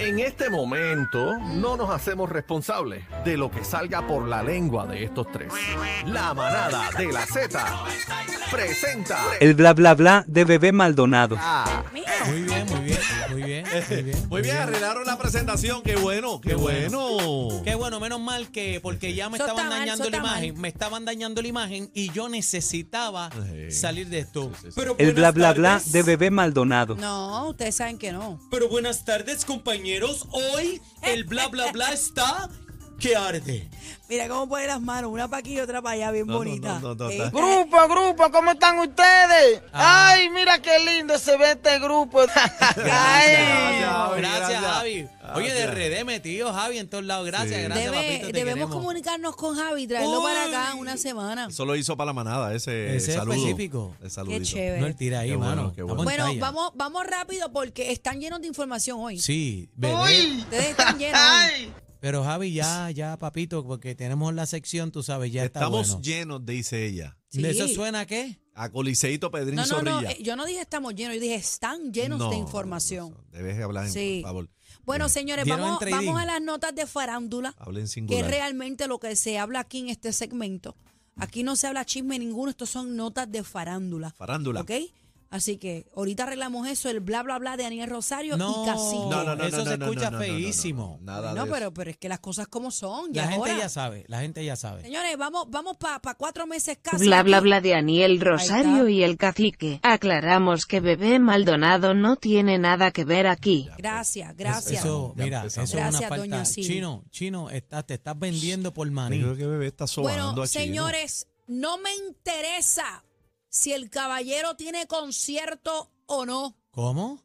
En este momento no nos hacemos responsables de lo que salga por la lengua de estos tres. La manada de la Z presenta El bla bla bla de bebé Maldonado. a Muy bien, muy bien, muy bien, muy bien. Muy bien, arreglaron la presentación. Qué bueno, qué, Qué bueno. bueno. Qué bueno, menos mal que porque ya me estaban mal, dañando la mal. imagen, me estaban dañando la imagen y yo necesitaba Sí. salir de esto. Sí, sí, sí. Pero El bla bla bla de bebé Maldonado. No, ustedes saben que no. Pero buenas tardes, compañeros. Hoy el bla bla bla está que arde. Mira cómo pone las manos, una para aquí y otra para allá, bien No, no, bonita. no, no, no, Eh, Grupo, grupo, ¿cómo están ustedes? Ah. Ay, mira qué lindo se ve este grupo. Ay. Javi, Gracias, gracias. Javi. Oye, de Gracias. RD metido, Javi, en todos lados. Gracias, Sí. gracias, debe- papito. Te debemos queremos. comunicarnos con Javi, traerlo para acá una semana. Eso lo hizo para la manada, ese, Ese saludo. específico. El saludito. Qué chévere. No, él tira ahí, Qué bueno, mano. qué Estamos bueno. en Bueno, talla. vamos, vamos rápido porque están llenos de información hoy. Sí, bebé. Uy. Ustedes están llenos. hoy. Ay. Pero Javi, ya, ya, papito, porque tenemos la sección, tú sabes, ya está Estamos bueno. llenos, dice ella. Sí. ¿De eso suena a qué? A Coliseito Pedrín No, no, no, Zorrilla. eh, yo no dije estamos llenos, yo dije están llenos No, de información. no, Debes hablar en Sí. por favor. Bueno, Bien. señores, vamos, vamos a las notas de farándula, Hablen que es realmente lo que se habla aquí en este segmento. Aquí no se habla chisme ninguno, estos son notas de farándula. Farándula. ¿Ok? Así que ahorita arreglamos eso, el bla bla bla de Daniel Rosario No, y Cacique. No, no, no, Eso no, se no, escucha no, no, no, no, feísimo. no, Nada no, de pero, eso. pero es que las cosas como son. Ya La gente ya sabe, la gente ya sabe. Señores, vamos, vamos para cuatro meses casi. Bla bla bla de Aniel Rosario y el cacique. Aclaramos que bebé Maldonado no tiene nada que ver aquí. Gracias, gracias. Eso, mira, empezamos. eso es una Gracias, doña falta. Chino, chino, está, te estás vendiendo por Yo maní. creo que bebé está sobando Bueno, señores, no me interesa si el caballero tiene concierto o no. ¿Cómo?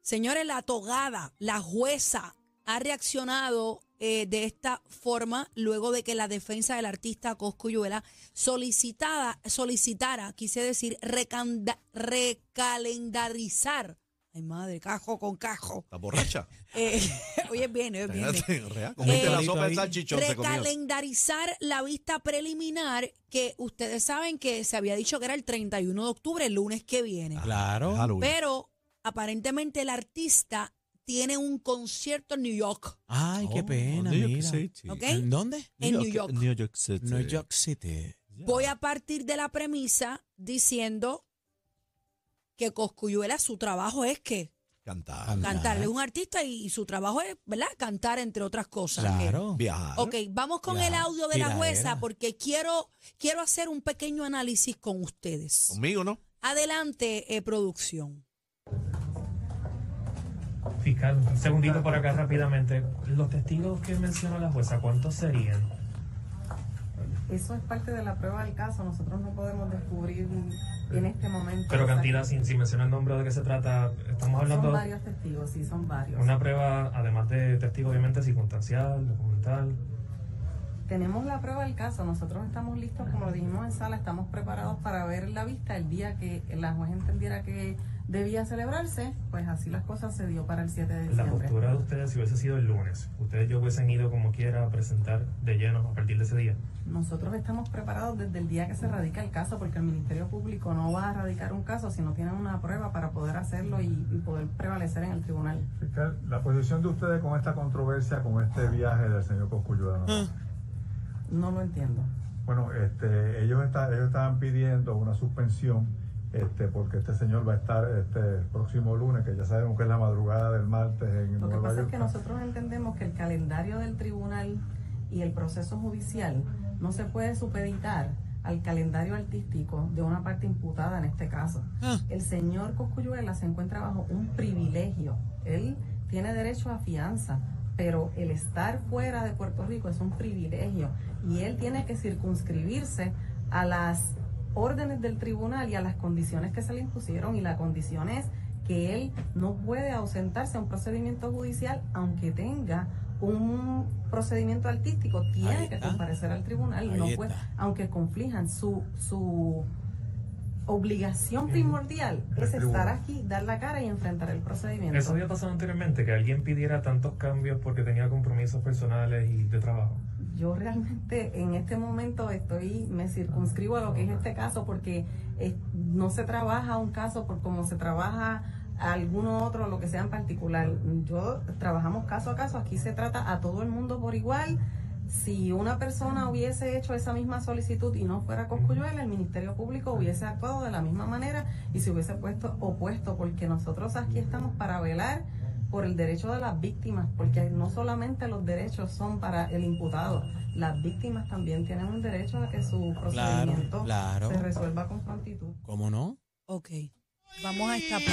Señores, la togada, la jueza, ha reaccionado eh, de esta forma luego de que la defensa del artista Coscuyuela solicitada, solicitara, quise decir, recanda- recalendarizar. Ay, madre, cajo con cajo. ¿Estás borracha? Eh, hoy es bien, hoy es bien. Comiste Eh, la sopa de salchichón, recalendarizar la vista preliminar que ustedes saben que se había dicho que era el 31 de octubre, el lunes que viene. Claro. Halloween. Pero aparentemente el artista tiene un concierto en New York. Ay, qué Oh, pena, New York mira. City. ¿Ok? ¿En dónde? En New York. New York City. New York City. Voy a partir de la premisa diciendo que Coscuyuela su trabajo es que Cantar. Cantar. es un artista y, y su trabajo es, ¿verdad? Cantar entre otras cosas. Claro. Viajar. Ok, vamos con el audio de la jueza porque quiero, quiero hacer un pequeño análisis con ustedes. Conmigo, ¿no? Adelante, eh, producción. Fiscal, un segundito por acá rápidamente. Los testigos que mencionó la jueza, ¿cuántos serían? Eso es parte de la prueba del caso. Nosotros no podemos descubrir en este momento. Pero cantidad, sin, sin mencionar el nombre de qué se trata, estamos hablando Son varios testigos, sí, son varios. una prueba, además de testigo, obviamente, circunstancial, documental. Tenemos la prueba del caso. Nosotros estamos listos, como lo dijimos en sala, estamos preparados para ver la vista el día que la juez entendiera que debía celebrarse. Pues así las cosas se dio para el 7 de La diciembre. postura de ustedes, si hubiese sido el lunes, ustedes yo hubiesen ido como quiera a presentar de lleno a partir de ese día. Nosotros estamos preparados desde el día que se radica el caso, porque el Ministerio Público no va a radicar un caso si no tienen una prueba para poder hacerlo y, y poder prevalecer en el tribunal. Fiscal, la posición de ustedes con esta controversia, con este viaje del señor Cosculluela. ¿no? No lo entiendo. Bueno, este, ellos, está- ellos estaban pidiendo una suspensión este, porque este señor va a estar este el próximo lunes, que ya sabemos que es la madrugada del martes en Lo que Nueva pasa es que nosotros entendemos que el calendario del tribunal y el proceso judicial no se puede supeditar al calendario artístico de una parte imputada en este caso. Ah. El señor Coscuyuela se encuentra bajo un privilegio. Él tiene derecho a fianza, pero el estar fuera de Puerto Rico es un privilegio y él tiene que circunscribirse a las órdenes del tribunal y a las condiciones que se le impusieron y la condición es que él no puede ausentarse a un procedimiento judicial aunque tenga un procedimiento artístico, tiene que comparecer al tribunal, Ahí no puede, aunque conflijan su, su obligación primordial El es tribunal. estar aquí, dar la cara y enfrentar el procedimiento. ¿Eso había pasado anteriormente? Que alguien pidiera tantos cambios porque tenía compromisos personales y de trabajo. Yo realmente en este momento estoy, me circunscribo a lo que es este caso porque eh, no se trabaja un caso por como se trabaja alguno otro, lo que sea en particular. Yo trabajamos caso a caso, aquí se trata a todo el mundo por igual. Si una persona hubiese hecho esa misma solicitud y no fuera Coscuyuela, el Ministerio Público hubiese actuado de la misma manera y se hubiese puesto opuesto, porque nosotros aquí estamos para velar por el derecho de las víctimas, porque no solamente los derechos son para el imputado, las víctimas también tienen un derecho a que su procedimiento claro. se resuelva con prontitud. ¿Cómo no? Ok, vamos a esta parte.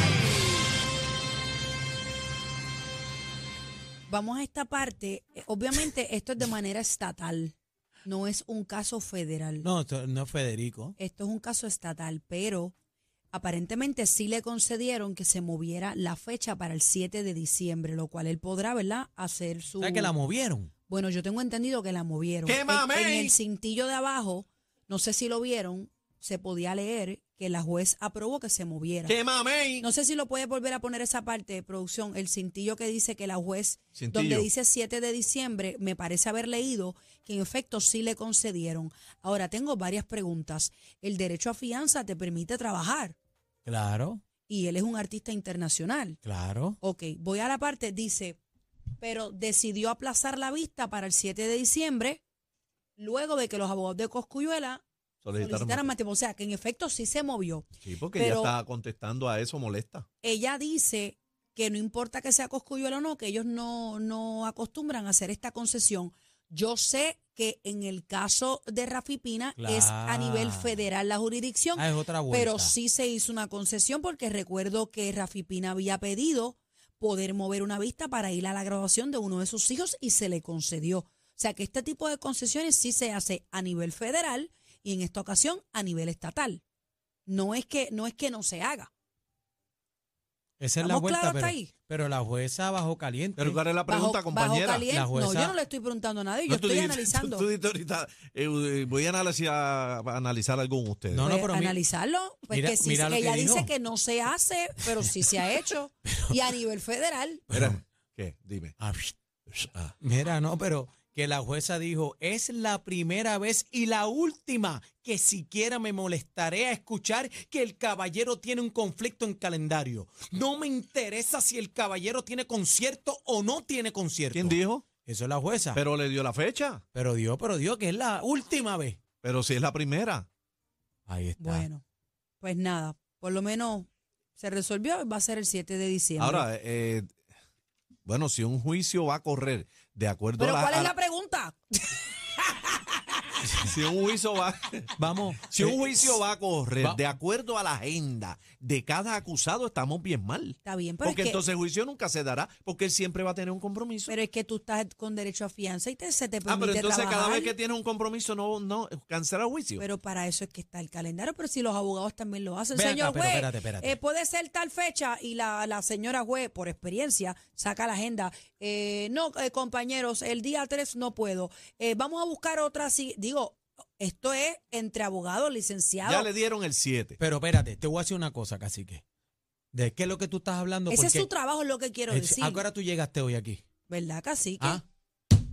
Vamos a esta parte. Eh, Obviamente esto es de manera estatal, no es un caso federal. No, esto no es Federico. Esto es un caso estatal, pero aparentemente sí le concedieron que se moviera la fecha para el 7 de diciembre, lo cual él podrá, ¿verdad?, hacer su... O sea que la movieron. Bueno, yo tengo entendido que la movieron. ¡Qué! En, el cintillo de abajo, no sé si lo vieron, se podía leer que la juez aprobó que se moviera. ¡Qué mamey! No sé si lo puede volver a poner esa parte de producción, el cintillo que dice que la juez, Cintillo. donde dice 7 de diciembre, me parece haber leído que en efecto sí le concedieron. Ahora tengo varias preguntas. El derecho a fianza te permite trabajar Claro, y él es un artista internacional. claro. Ok, voy a la parte, dice, pero decidió aplazar la vista para el 7 de diciembre, luego de que los abogados de Coscuyuela Tiempo. O sea, que en efecto sí se movió. Sí, porque ella está contestando a eso molesta. Ella dice que no importa que sea Coscuyuela o no, que ellos no, no acostumbran a hacer esta concesión. Yo sé que en el caso de Rafi Pina es a nivel Claro. federal la jurisdicción, Ah, es otra pero sí se hizo una concesión porque recuerdo que Rafi Pina había pedido poder mover una vista para ir a la graduación de uno de sus hijos y se le concedió. O sea que este tipo de concesiones sí se hace a nivel federal y en esta ocasión a nivel estatal. No es que no, es que no se haga. Esa es la ¿Estamos vuelta, pero, ahí? pero la jueza bajó caliente. Pero ¿cuál es la Bajo- pregunta, bajo compañera? caliente- La No, jueza- yo no le estoy preguntando a nadie, yo No, estoy analizando. Tú, tú dijiste ahorita, eh, voy a analizar, a analizar algo con ustedes. No, no, Pues, pero analizarlo, pues mira- que sí, mira lo que ella dice dijo. que no se hace, pero sí se ha hecho. y a nivel federal. Espera, ¿qué? Dime. Ah, Ah. Mira, no, pero que la jueza dijo, es la primera vez y la última que siquiera me molestaré a escuchar que el caballero tiene un conflicto en calendario. No me interesa si el caballero tiene concierto o no tiene concierto. ¿Quién dijo? Eso es la jueza. Pero, Pero le dio la fecha. dio, pero dio que es la última vez. Pero si es la primera. Ahí está. Bueno, pues nada, por lo menos se resolvió, va a ser el 7 de diciembre. Ahora, eh, bueno, si un juicio va a correr de acuerdo pero a la, ¿cuál a es la pregunta? si un juicio va Vamos. si un juicio va a correr va- de acuerdo a la agenda de cada acusado, estamos bien mal. Está bien, pero Porque es, que, entonces el juicio nunca se dará, porque él siempre va a tener un compromiso. pero es que tú estás con derecho a fianza y te, se te permite ah, pero entonces cada vez que tienes un compromiso no, no cancela el juicio. Pero para eso es que está el calendario, pero si los abogados también lo hacen. Ven acá, Señor pero juez, espérate, espérate. eh, puede ser tal fecha y la, la señora juez, por experiencia, saca la agenda. Eh, no, eh, compañeros, el día 3 no puedo. Eh, vamos a buscar otra. sí. Digo, esto es entre abogados, licenciados. ya le dieron el 7. Pero espérate, te voy a decir una cosa, cacique. ¿De qué es lo que tú estás hablando? Ese es Porque su trabajo, es lo que quiero es- decir. ¿A qué hora tú llegaste hoy aquí? ¿Verdad, cacique? ¿Ah?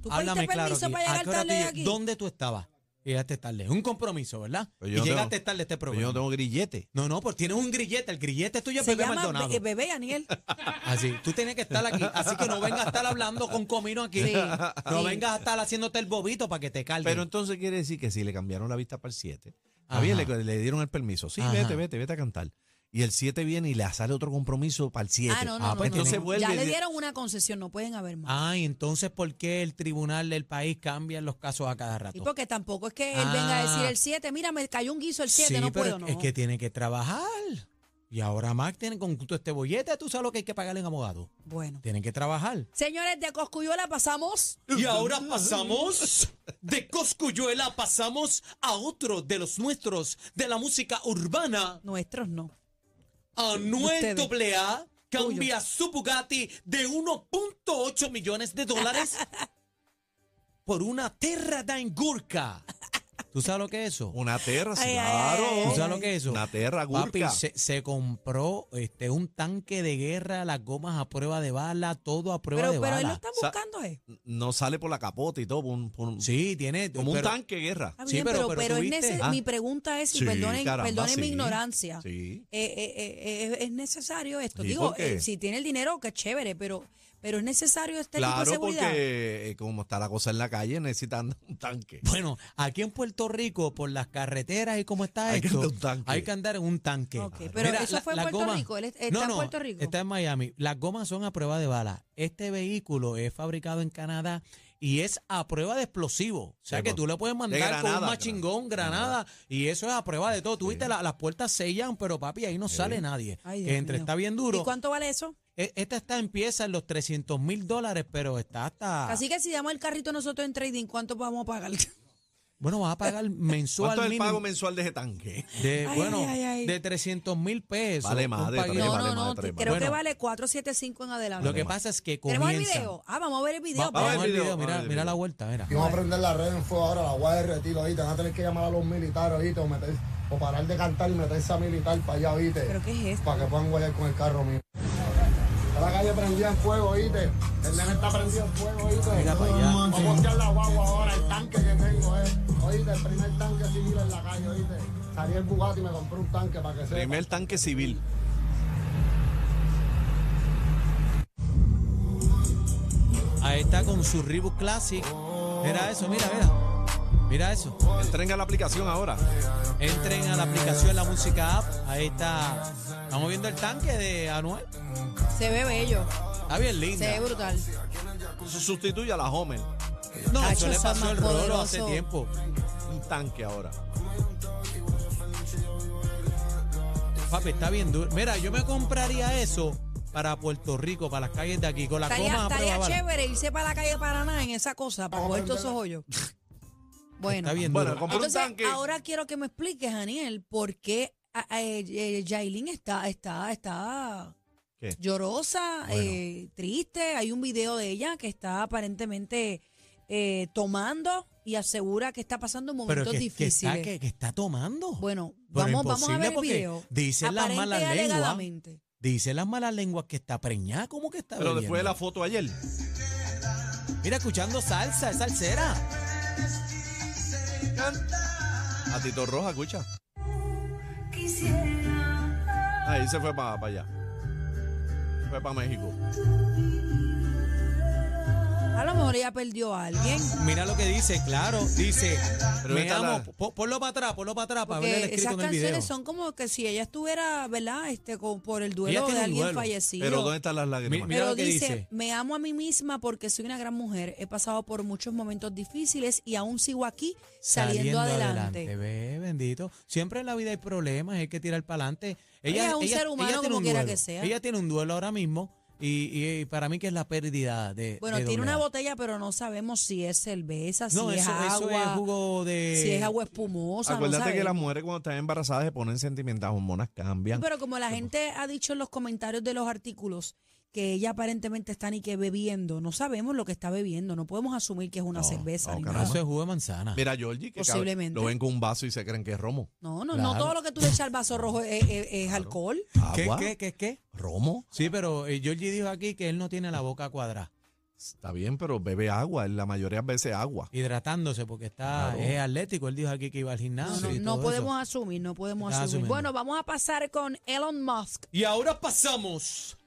¿Tú Háblame pediste claro permiso aquí. para ¿A llegar qué hora tú tarde aquí? ¿Dónde tú estabas? Llegaste tarde. Un compromiso, ¿verdad? Pero y yo no llegaste tengo- tarde a este Pero programa. yo no tengo grillete. No, no, pues tienes un grillete. El grillete tuyo es Se Bebé llama Maldonado. Be- Bebé Aniel. Así, tú tienes que estar aquí. Así que no vengas a estar hablando con comino aquí. Sí, No sí. vengas a estar haciéndote el bobito para que te carguen. Pero entonces quiere decir que si le cambiaron la vista para el 7, Ajá. bien, le, le dieron el permiso. Sí, Ajá. vete, vete, vete a cantar. Y el 7 viene y le sale otro compromiso para el 7. Ah, no, no, Ah, no, pues no, entonces no. vuelve Ya le di- dieron una concesión, no pueden haber más. Ay, entonces, ¿por qué el tribunal del país cambia los casos a cada rato? Y porque tampoco es que él venga a decir Ah. el 7, mira, me cayó un guiso el 7, sí, no pero puedo, es- no. es que tiene que trabajar. Y ahora Mac tiene con todo este bollete, tú sabes lo que hay que pagarle en abogado. Bueno. Tienen que trabajar. Señores de Coscuyuela, pasamos. Y ahora pasamos de Coscuyuela, pasamos a otro de los nuestros de la música urbana. Nuestros no. Anuel Ustedes. AA cambia su Bugatti de 1.8 millones de dólares por una Terra da. ¿Tú sabes lo que es eso? Una terra, sí, Ay, ay, claro. ay, ay, ¿Tú sabes lo que es eso? Una terra, Papi, gurka. se, se compró este un tanque de guerra, las gomas a prueba de bala, todo a prueba Pero, de pero él lo bala. está Sa- buscando, ¿eh? No sale por la capota y todo, por un- por un- Sí, tiene. como pero- un tanque de guerra. Está Sí, bien, pero- pero, pero pero es nece- Ah. mi pregunta es, y Sí, perdonen, caramba, perdonen mi sí. ignorancia, Sí. eh, eh, eh, eh, es necesario esto. Sí, Digo, ¿por qué? eh, si tiene el dinero, que chévere, pero, pero es necesario este tipo de Claro, seguridad. porque eh, como está la cosa en la calle, necesitan un tanque. Bueno, aquí en Puerto Rico, por las carreteras y cómo está Hay que esto, andar un tanque. hay que andar en un tanque. Ok, pero eso fue en las Puerto Rico, él es- está no, en no, Puerto Rico. Está en Miami. Las gomas son a prueba de bala. Este vehículo es fabricado en Canadá y es a prueba de explosivos. O sea Sí, que pues. tú le puedes mandar con granada, un machingón, granada, y eso es a prueba de todo. Tú viste, la- las puertas sellan, pero papi, ahí no sale nadie. Ay, que Dios entre mío. está bien duro. ¿Y cuánto vale eso? E- Esta está empieza en los 300 mil dólares, pero está hasta... Así que si damos el carrito nosotros en trading, ¿cuánto vamos a pagar? Bueno, vas a pagar mensual ¿Cuánto es el mínimo pago mensual de ese tanque? de, Ay, bueno, ay, ay. de 300 mil pesos. Vale madre, paguito. también No, vale no, no, más de tres, creo vale. que vale 475 en adelante. Lo que pasa es que ¿Tenemos el comienza... video? Ah, vamos a ver el video. Va- vamos espérate. al video, Vamos mira, la video. vuelta, mira. Y vamos a prender la red en fuego ahora, la voy a derretir ahorita. Van a tener que llamar a los militares ahorita o, meter, o parar de cantar y meterse a militar para allá, ¿viste? ¿Pero qué es esto? Para que puedan guayar con el carro mío. La calle prendida en fuego, ¿oíste? El nene está prendido en fuego, ¿oíste? Mira para allá. Vamos a echar la guagua ahora, el tanque que tengo, ¿eh? Oíste, el primer tanque civil en la calle, ¿oíste? Salí el Bugatti y me compré un tanque para que sea. Primer tanque civil. Ahí está con su Reebok Classic. Mira eso, mira, mira. Mira eso. Entren a la aplicación ahora. Entren a la aplicación La Música App. Ahí está. Estamos viendo el tanque de Anuel. Se ve bello, Está bien se ve brutal. Sustituye a la Homer. No, Tacho, eso le pasó el rolo hace tiempo. Un tanque ahora. Papi, está bien duro. Mira, yo me compraría eso para Puerto Rico, para las calles de aquí, con las Estaría, gomas a prueba estaría de chévere irse para la calle Paraná en esa cosa, para coger todos esos hoyos. Bueno, Está bien Bueno, un entonces tanque. ahora quiero que me expliques, Daniel, por qué a- a- eh, eh, Yailin está, está, está ¿Qué? llorosa, Bueno. eh, triste. Hay un video de ella que está aparentemente eh, tomando y asegura que está pasando Pero momentos que, que difíciles. está, que, que está tomando. Bueno, Pero vamos, vamos a imposible ver el porque video. Dicen las Aparente malas lenguas. alegadamente. Dicen las malas lenguas que está preñada. ¿Cómo que está Pero bebiendo? después de la foto ayer. Mira, escuchando salsa, es salsera. A Tito Roja, escucha. Ahí se fue para allá. Fue para México. A lo mejor ella perdió a alguien. Mira lo que dice, claro. Dice, Pero me esta amo. la- Po- Ponlo para atrás, ponlo para atrás para ver el Porque escrito esas en el video. canciones son como que si ella estuviera, ¿verdad? Este, con- por el duelo tiene de un alguien duelo. fallecido. Pero ¿dónde están las lágrimas? Mi- mira Pero lo que dice, dice. me amo a mí misma porque soy una gran mujer. He pasado por muchos momentos difíciles y aún sigo aquí saliendo, adelante. Ve, bendito. Siempre en la vida hay problemas, hay que tirar para adelante. Ella es un ser humano tiene como quiera duelo. que sea. Ella tiene un duelo ahora mismo y, y para mí que es la pérdida de. Bueno, de tiene una botella, pero no sabemos si es cerveza, No, si eso, es eso agua, es jugo de. si es agua espumosa. no Acuérdate que las mujeres cuando están embarazadas se ponen sentimentales, hormonas cambian. Pero como la gente ha dicho en los comentarios de los artículos que ella aparentemente está ni que bebiendo, no sabemos lo que está bebiendo, no podemos asumir que es una No, cerveza no, ni caramba. nada. Eso es jugo de manzana. Mira, Georgie, que cabe- Posiblemente. lo ven con un vaso y se creen que es romo. No, no, Claro. no todo lo que tú le echas al vaso rojo es, es- es alcohol. ¿Qué, ¿Agua? qué, qué, qué? ¿Romo? Sí, pero eh, Georgie dijo aquí que él no tiene la boca cuadrada, Está bien, pero bebe agua. La mayoría de veces agua. hidratándose porque está Claro. es atlético. Él dijo aquí que iba al No, gimnasio. no, y no todo podemos eso. asumir, no podemos Estás asumir. asumiendo. Bueno, vamos a pasar con Elon Musk. Y ahora pasamos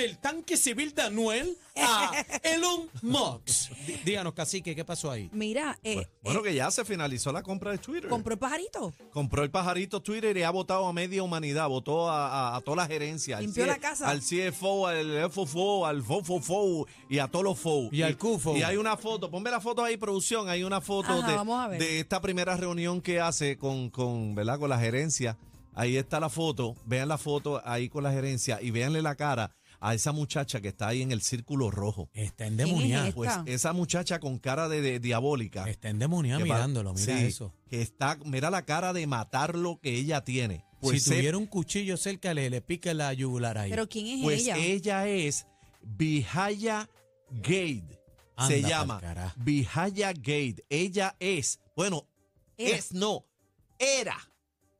del tanque civil de Anuel a Elon Musk. Dí- Díganos, cacique, ¿qué pasó ahí? Mira, eh, Bueno, bueno, que ya se finalizó la compra de Twitter. compró el pajarito. Compró el pajarito Twitter y ha votado a media humanidad, votó a, a- a toda la gerencia. al Limpió C- la casa. Al CFO, al FFO, al FOFOFO y a todos los FO. Y al CUFO. Y hay una foto, ponme la foto ahí, producción, hay una foto Ajá, de, vamos a ver. de esta primera reunión que hace con, con, ¿verdad? con la gerencia. Ahí está la foto, vean la foto ahí con la gerencia y véanle la cara a esa muchacha que está ahí en el círculo rojo. Está ¿Quién endemoniada. es Pues esa muchacha con cara de, de diabólica. Está endemoniada mirándolo, mira sí, eso. Que está, mira la cara de matar lo que ella tiene. Pues, si se- tuviera un cuchillo cerca, le, le pica la yugular ahí. Pero ¿quién es pues ella? ella es Vijaya Gate. Anda se llama. Vijaya Gate. Ella es, bueno, Era. Es no, era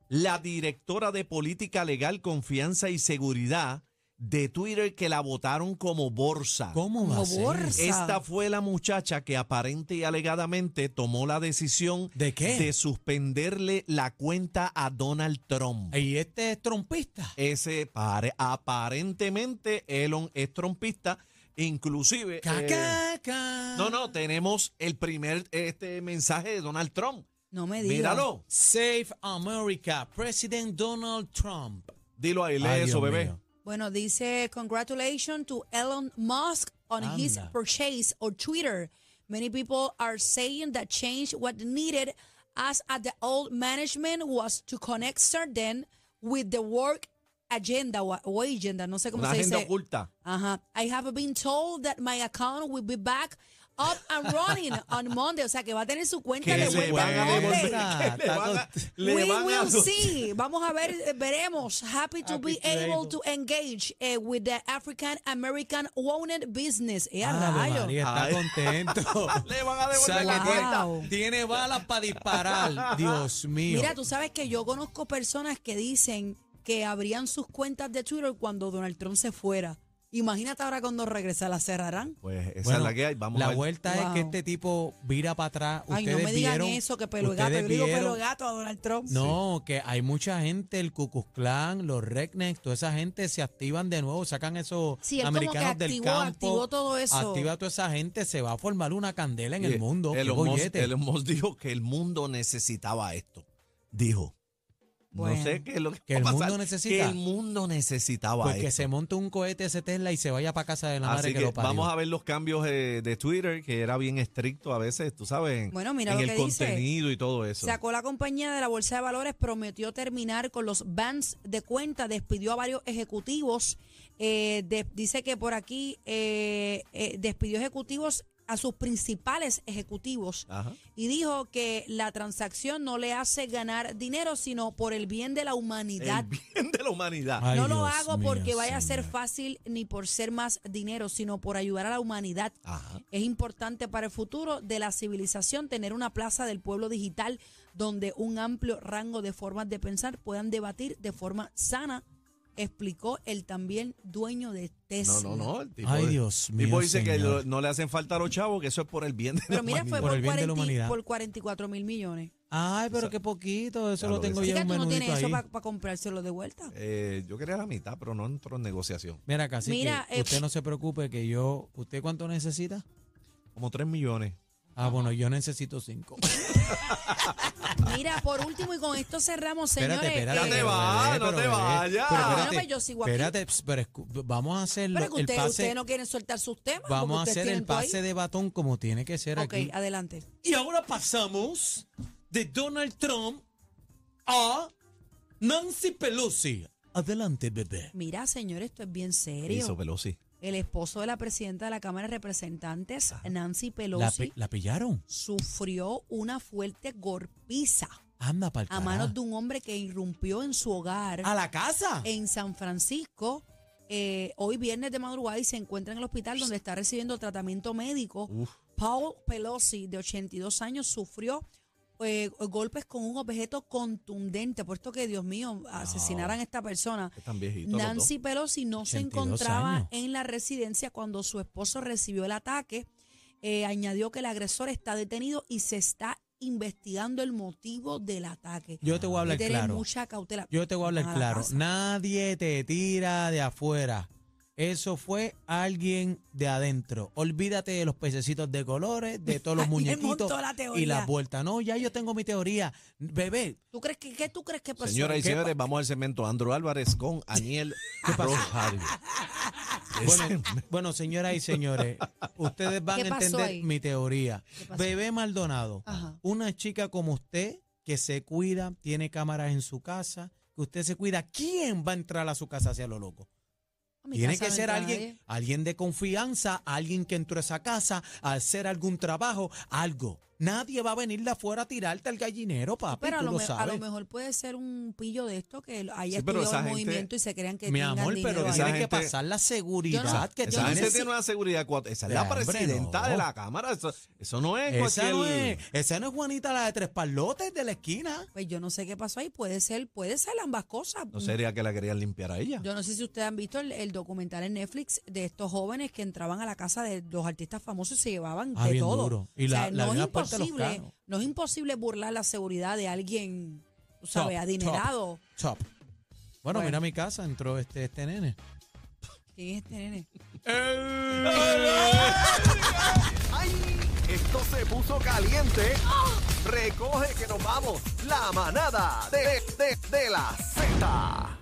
la directora de política legal, confianza y seguridad de Twitter que la votaron como borsa. ¿Cómo va Como a ser? borsa. Esta fue la muchacha que aparente y alegadamente tomó la decisión ¿De qué? de suspenderle la cuenta a Donald Trump. Y este es trompista. Ese pare- aparentemente Elon es trompista, inclusive. Ca, eh, ca, ca. no, no, tenemos el primer este mensaje de Donald Trump. No me digas. Míralo, Save America, President Donald Trump. dilo ahí, lee Ay, eso, Dios bebé. mío. Bueno, dice, congratulations to Elon Musk on his purchase of Twitter. Many people are saying that change what needed as at the old management was to connect certain with the work agenda o, o agenda, no sé cómo Una se agenda dice. oculta. Ajá. I have been told that my account will be back up and running on Monday. O sea, que va a tener su cuenta de le vuelta van en a Monday. devolver, Está- que le van a- le We van a will see. Vamos a ver, eh, veremos. Happy to Happy be to able able. to engage eh, with the African American owned business. Eh, a Ave rayo. María, está Ay. contento. Le van a O devolver sea, la que cuenta. Wow. tiene, tiene balas para disparar. Dios mío. Mira, tú sabes que yo conozco personas que dicen que abrían sus cuentas de Twitter cuando Donald Trump se fuera. Imagínate ahora cuando regresa, ¿la cerrarán? Pues esa Bueno, es la que hay. Vamos la a ver. vuelta es que este tipo vira para atrás. Ay, no Ustedes me digan vieron- eso, que pelo de gato. Yo digo pelo de gato a Donald Trump. No, que hay mucha gente, el Ku Klux Klan, los rednecks, toda esa gente se activan de nuevo, sacan esos Sí, él como que americanos del activó- campo. activó todo eso. Activa a toda esa gente, se va a formar una candela en Y el mundo. Elon Musk, bollete. Elon Musk dijo que el mundo necesitaba esto. Dijo. Bueno. no sé qué es lo que, Que va el pasar, mundo necesita. Que el mundo necesitaba Pues que se monte un cohete ese Tesla y se vaya para casa de la madre Así que, que lo parió. vamos a ver los cambios eh, de Twitter, que era bien estricto a veces, tú sabes, en, Bueno, mira en lo el que dice. contenido y todo eso. Sacó la compañía de la Bolsa de Valores, prometió terminar con los bans de cuenta, despidió a varios ejecutivos. eh, de- dice que por aquí eh, eh, despidió ejecutivos a sus principales ejecutivos Ajá. y dijo que la transacción no le hace ganar dinero, sino por el bien de la humanidad. El bien de la humanidad. Ay, no lo hago mío, porque vaya a ser fácil ni por ser más dinero, sino por ayudar a la humanidad. Ajá. Es importante para el futuro de la civilización tener una plaza del pueblo digital donde un amplio rango de formas de pensar puedan debatir de forma sana, explicó el también dueño de Tesla. No, no, no. El tipo, Ay, Dios mío, tipo dice que lo- no le hacen falta a los chavos, que eso es por el bien de Pero la mira, fue humanidad. Por por, el bien de la 40 humanidad. por 44 mil millones. Ay, pero qué poquito, eso Ya lo lo tengo ves. yo Chica, en un tú no menudito tienes eso ahí. para comprárselo de vuelta. Eh, yo quería la mitad, pero no entró en negociación. Mira, casi Mira, que eh, usted no se preocupe que yo, ¿usted cuánto necesita? Como 3 millones. Ah, bueno, yo necesito cinco. Mira, por último, y con esto cerramos, señores. Espérate, espérate. Ya te vas, bebé, no te vayas. pero espérate, bueno, yo sigo aquí. espérate, pero escu- vamos a hacerlo. Pero que el usted- pase, ustedes no quieren soltar sus temas. vamos a porque ustedes hacer el tienen todo ahí. pase de batón como tiene que ser Ok, aquí. adelante. Y ahora pasamos de Donald Trump a Nancy Pelosi. Adelante, bebé. Mira, señor, esto es bien ¿Qué serio. hizo Pelosi? El esposo de la presidenta de la Cámara de Representantes, Nancy ¿La, Pelosi, la pillaron? sufrió una fuerte golpiza Anda para a manos de un hombre que irrumpió en su hogar ¿A la casa? en San Francisco. eh, hoy viernes de madrugada y se encuentra en el hospital donde está recibiendo tratamiento médico. Uf. Paul Pelosi, de 82 años, sufrió eh, golpes con un objeto contundente, puesto que, Dios mío, asesinaran a esta persona. Es tan viejito. los Nancy Pelosi no se 82 encontraba años. en la residencia cuando su esposo recibió el ataque. Eh, añadió que el agresor está detenido y se está investigando el motivo del ataque. Yo te voy a hablar Hay que tener claro. mucha cautela. Yo te voy a hablar Van a la claro. casa. Nadie te tira de afuera. Eso fue alguien de adentro. Olvídate de los pececitos de colores, de todos los muñequitos la y las vueltas. No, ya yo tengo mi teoría. Bebé, ¿Tú crees que, ¿Qué tú crees que pasó? Señoras y ¿Qué señores, vamos al segmento Andrew Álvarez con Aniel Rosario. Bueno, bueno, señoras y señores, ustedes van ¿Qué a entender ahí? mi teoría. Bebé Maldonado, Ajá. una chica como usted que se cuida, tiene cámaras en su casa, que usted se cuida, ¿quién va a entrar a su casa hacia lo loco? Tiene que ser alguien, nadie. alguien de confianza, alguien que entró a esa casa a hacer algún trabajo, algo. Nadie va a venir de afuera a tirarte al gallinero, papi. Pero a tú lo, lo me- a sabes. lo mejor puede ser un pillo de esto que haya Sí, pero estudiado esa el gente- movimiento y se crean que Mi amor, pero tiene que gente- pasar la seguridad no- que Esa gente tiene una seguridad. Esa es la presidenta no. de la Cámara. Eso, eso no es Esa no, es, esa no es Juanita la de tres palotes de la esquina. Pues yo no sé qué pasó ahí. Puede ser, puede ser ambas cosas. No sería que la querían limpiar a ella. Yo no sé si ustedes han visto el, el documental en Netflix de estos jóvenes que entraban a la casa de los artistas famosos y se llevaban Ah, de todo. duro. Y O sea, la- la no, es imposible, carros. no es imposible burlar la seguridad de alguien, tú sabes, Top, adinerado. Top. Bueno, Bueno. mira mi casa, entró este, este nene. ¿Quién es este nene? ¡Ay! Esto se puso caliente. Recoge que nos vamos. La manada de, de, de la Z.